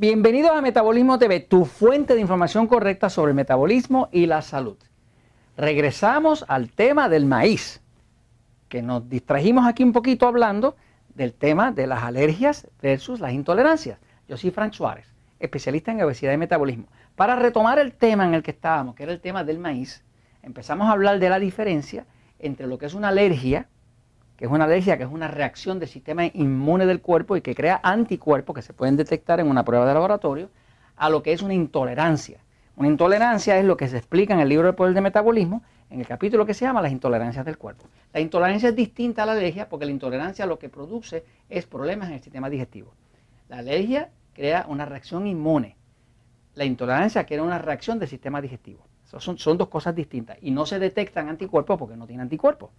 Bienvenidos a Metabolismo TV, tu fuente de información correcta sobre el metabolismo y la salud. Regresamos al tema del maíz, que nos distrajimos aquí un poquito hablando del tema de las alergias versus las intolerancias. Yo soy Frank Suárez, especialista en obesidad y metabolismo. Para retomar el tema en el que estábamos, que era el tema del maíz, empezamos a hablar de la diferencia entre lo que es una alergia que es una alergia, que es una reacción del sistema inmune del cuerpo y que crea anticuerpos que se pueden detectar en una prueba de laboratorio, a lo que es una intolerancia. Una intolerancia es lo que se explica en el libro de poder de metabolismo, en el capítulo que se llama las intolerancias del cuerpo. La intolerancia es distinta a la alergia porque la intolerancia lo que produce es problemas en el sistema digestivo. La alergia crea una reacción inmune. La intolerancia crea una reacción del sistema digestivo. Son, son dos cosas distintas y no se detectan anticuerpos porque no tienen anticuerpos.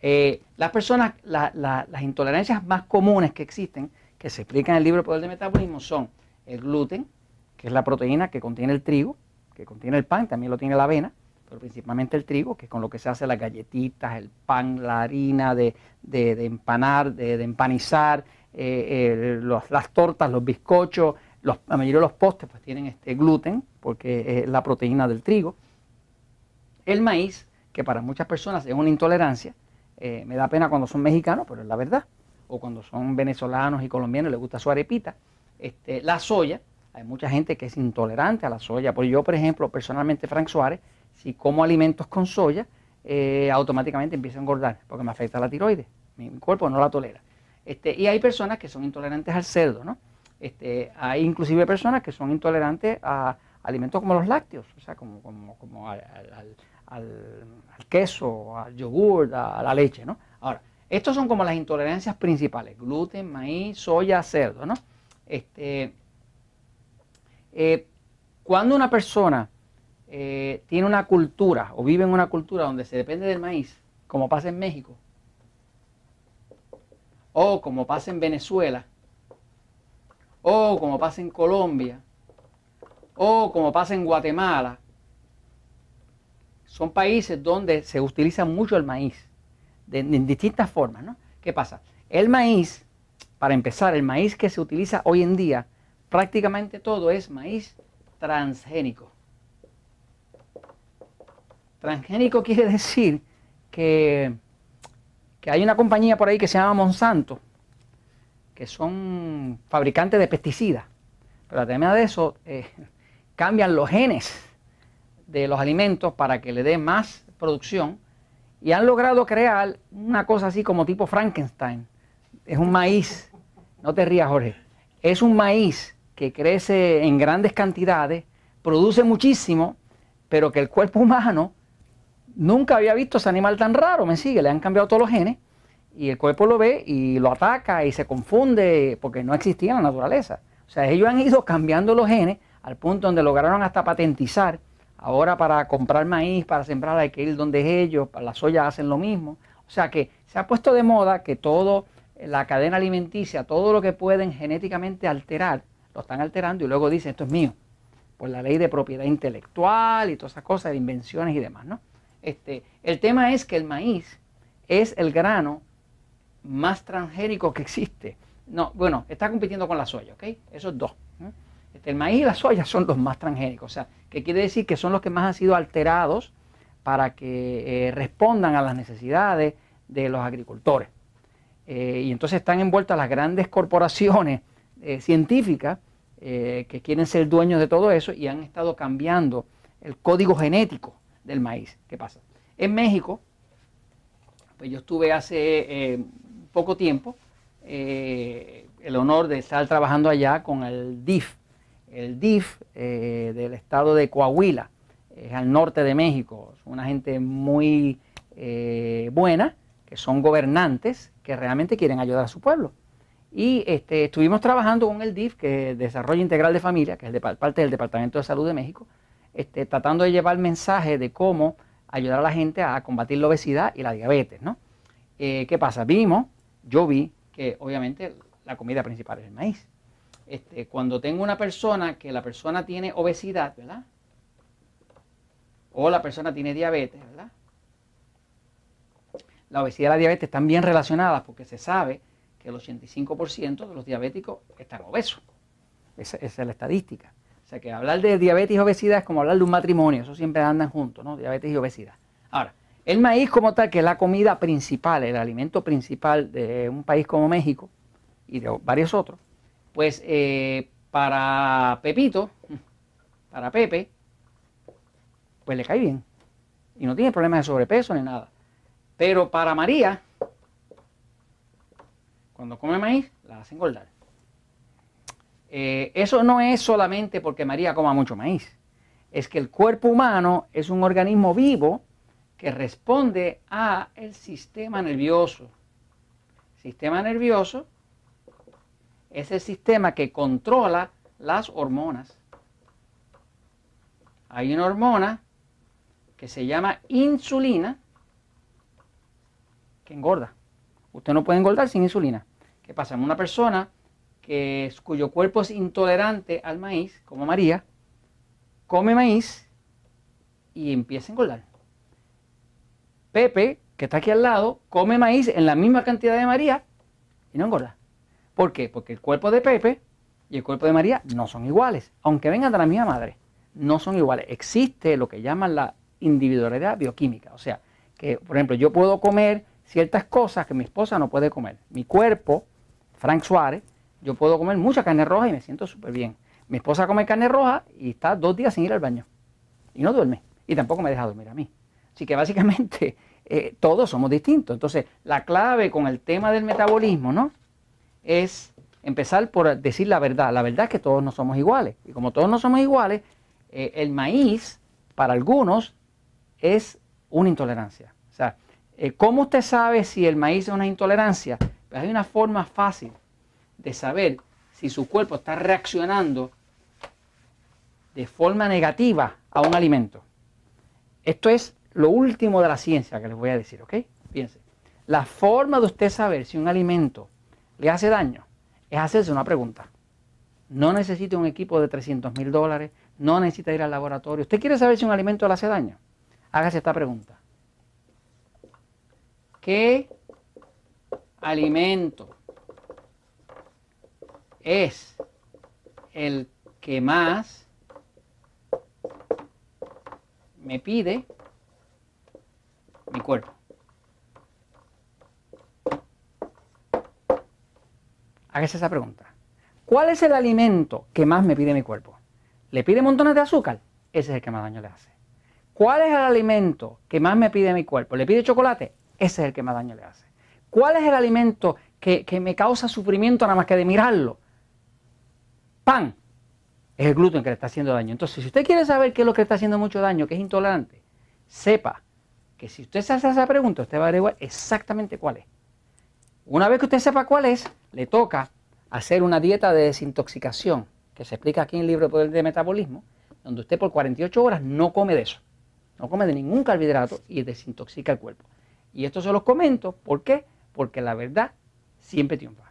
Eh, las personas, las intolerancias más comunes que existen, que se explican en el libro Poder de Metabolismo, son el gluten, que es la proteína que contiene el trigo, que contiene el pan, también lo tiene la avena, pero principalmente el trigo, que es con lo que se hace las galletitas, el pan, la harina de, empanar, de, empanizar, eh, las tortas, los bizcochos, la mayoría de los postres pues tienen este gluten, porque es la proteína del trigo. El maíz, que para muchas personas es una intolerancia, eh, me da pena cuando son mexicanos, pero es la verdad. O cuando son venezolanos y colombianos les gusta su arepita. Este, la soya, hay mucha gente que es intolerante a la soya. Pues yo, por ejemplo, personalmente, Frank Suárez, si como alimentos con soya, eh, automáticamente empiezo a engordar porque me afecta la tiroides. Mi, cuerpo no la tolera. Este, y hay personas que son intolerantes al cerdo, ¿no? Este, hay inclusive personas que son intolerantes a alimentos como los lácteos, o sea, como, como, al, al, queso, al yogur, a, la leche, ¿no? Ahora, estos son como las intolerancias principales, gluten, maíz, soya, cerdo, ¿no? Este, eh, cuando una persona eh, tiene una cultura o vive en una cultura donde se depende del maíz, como pasa en México, o como pasa en Venezuela, o como pasa en Colombia, o como pasa en Guatemala, son países donde se utiliza mucho el maíz, de, en distintas formas, ¿no? ¿Qué pasa? El maíz, para empezar, el maíz que se utiliza hoy en día, prácticamente todo es maíz transgénico. Transgénico quiere decir que, que hay una compañía por ahí que se llama Monsanto, que son fabricantes de pesticidas. Pero además de eso, eh, cambian los genes de los alimentos para que le dé más producción y han logrado crear una cosa así como tipo Frankenstein. Es un maíz, no te rías Jorge, es un maíz que crece en grandes cantidades, produce muchísimo, pero que el cuerpo humano nunca había visto ese animal tan raro, me sigue, le han cambiado todos los genes y el cuerpo lo ve y lo ataca y se confunde porque no existía en la naturaleza. O sea, ellos han ido cambiando los genes al punto donde lograron hasta patentizar Ahora para comprar maíz, para sembrar hay que ir donde ellos, para la soya hacen lo mismo. O sea que se ha puesto de moda que todo, la cadena alimenticia, todo lo que pueden genéticamente alterar, lo están alterando y luego dicen esto es mío. Por la ley de propiedad intelectual y todas esas cosas de invenciones y demás, ¿no? Este, el tema es que el maíz es el grano más transgénico que existe. No, bueno, está compitiendo con la soya, ¿ok? Esos dos. El maíz y la soya son los más transgénicos, o sea, que quiere decir que son los que más han sido alterados para que eh, respondan a las necesidades de los agricultores. Eh, y entonces están envueltas las grandes corporaciones eh, científicas que quieren ser dueños de todo eso y han estado cambiando el código genético del maíz. ¿Qué pasa? En México, pues yo estuve hace poco tiempo el honor de estar trabajando allá con el DIF, el DIF eh, del estado de Coahuila, es al norte de México, es una gente muy eh, buena, que son gobernantes, que realmente quieren ayudar a su pueblo. Y este, estuvimos trabajando con el DIF, que es Desarrollo Integral de Familia, que es parte del Departamento de Salud de México, este, tratando de llevar el mensaje de cómo ayudar a la gente a combatir la obesidad y la diabetes. ¿no? Eh, ¿Qué pasa? Vimos, yo vi que obviamente la comida principal es el maíz. Este, cuando tengo una persona que la persona tiene obesidad, ¿verdad? O la persona tiene diabetes, ¿verdad? La obesidad y la diabetes están bien relacionadas porque se sabe que el 85% de los diabéticos están obesos. Esa, esa, es la estadística. O sea que hablar de diabetes y obesidad es como hablar de un matrimonio, eso siempre andan juntos, ¿no? Diabetes y obesidad. Ahora, el maíz como tal, que es la comida principal, el alimento principal de un país como México y de varios otros, pues eh, para Pepito, para Pepe, pues le cae bien. Y no tiene problemas de sobrepeso ni nada. Pero para María, cuando come maíz, la hace engordar. Eh, eso no es solamente porque María coma mucho maíz. Es que el cuerpo humano es un organismo vivo que responde a el sistema nervioso. Sistema nervioso es el sistema que controla las hormonas. Hay una hormona que se llama insulina que engorda. Usted no puede engordar sin insulina. ¿Qué pasa? Una persona que, cuyo cuerpo es intolerante al maíz, como María, come maíz y empieza a engordar. Pepe, que está aquí al lado, come maíz en la misma cantidad de María y no engorda. ¿Por qué? Porque el cuerpo de Pepe y el cuerpo de María no son iguales, aunque vengan de la misma madre, no son iguales. Existe lo que llaman la individualidad bioquímica, o sea, que por ejemplo yo puedo comer ciertas cosas que mi esposa no puede comer. Mi cuerpo, Frank Suárez, yo puedo comer mucha carne roja y me siento súper bien. Mi esposa come carne roja y está dos días sin ir al baño. Y no duerme. Y tampoco me deja dormir a mí. Así que básicamente eh, todos somos distintos. Entonces, la clave con el tema del metabolismo, ¿no? Es empezar por decir la verdad. La verdad es que todos no somos iguales. Y como todos no somos iguales, eh, el maíz, para algunos, es una intolerancia. O sea, eh, ¿cómo usted sabe si el maíz es una intolerancia? Pues hay una forma fácil de saber si su cuerpo está reaccionando de forma negativa a un alimento. Esto es lo último de la ciencia que les voy a decir, ¿ok? Fíjense. La forma de usted saber si un alimento le hace daño es hacerse una pregunta. No necesita un equipo de 300 mil dólares, no necesita ir al laboratorio. ¿Usted quiere saber si un alimento le hace daño? Hágase esta pregunta. ¿Qué alimento es el que más me pide mi cuerpo. Hágase esa pregunta. ¿Cuál es el alimento que más me pide mi cuerpo? ¿Le pide montones de azúcar? Ese es el que más daño le hace. ¿Cuál es el alimento que más me pide mi cuerpo? ¿Le pide chocolate? Ese es el que más daño le hace. ¿Cuál es el alimento que, que me causa sufrimiento nada más que de mirarlo? pan, es el gluten que le está haciendo daño. Entonces, si usted quiere saber qué es lo que le está haciendo mucho daño, que es intolerante, sepa que si usted se hace esa pregunta, usted va a averiguar exactamente cuál es. Una vez que usted sepa cuál es, le toca hacer una dieta de desintoxicación, que se explica aquí en el libro de Metabolismo, donde usted por 48 horas no come de eso, no come de ningún carbohidrato y desintoxica el cuerpo. Y esto se los comento, ¿por qué? Porque la verdad siempre triunfa.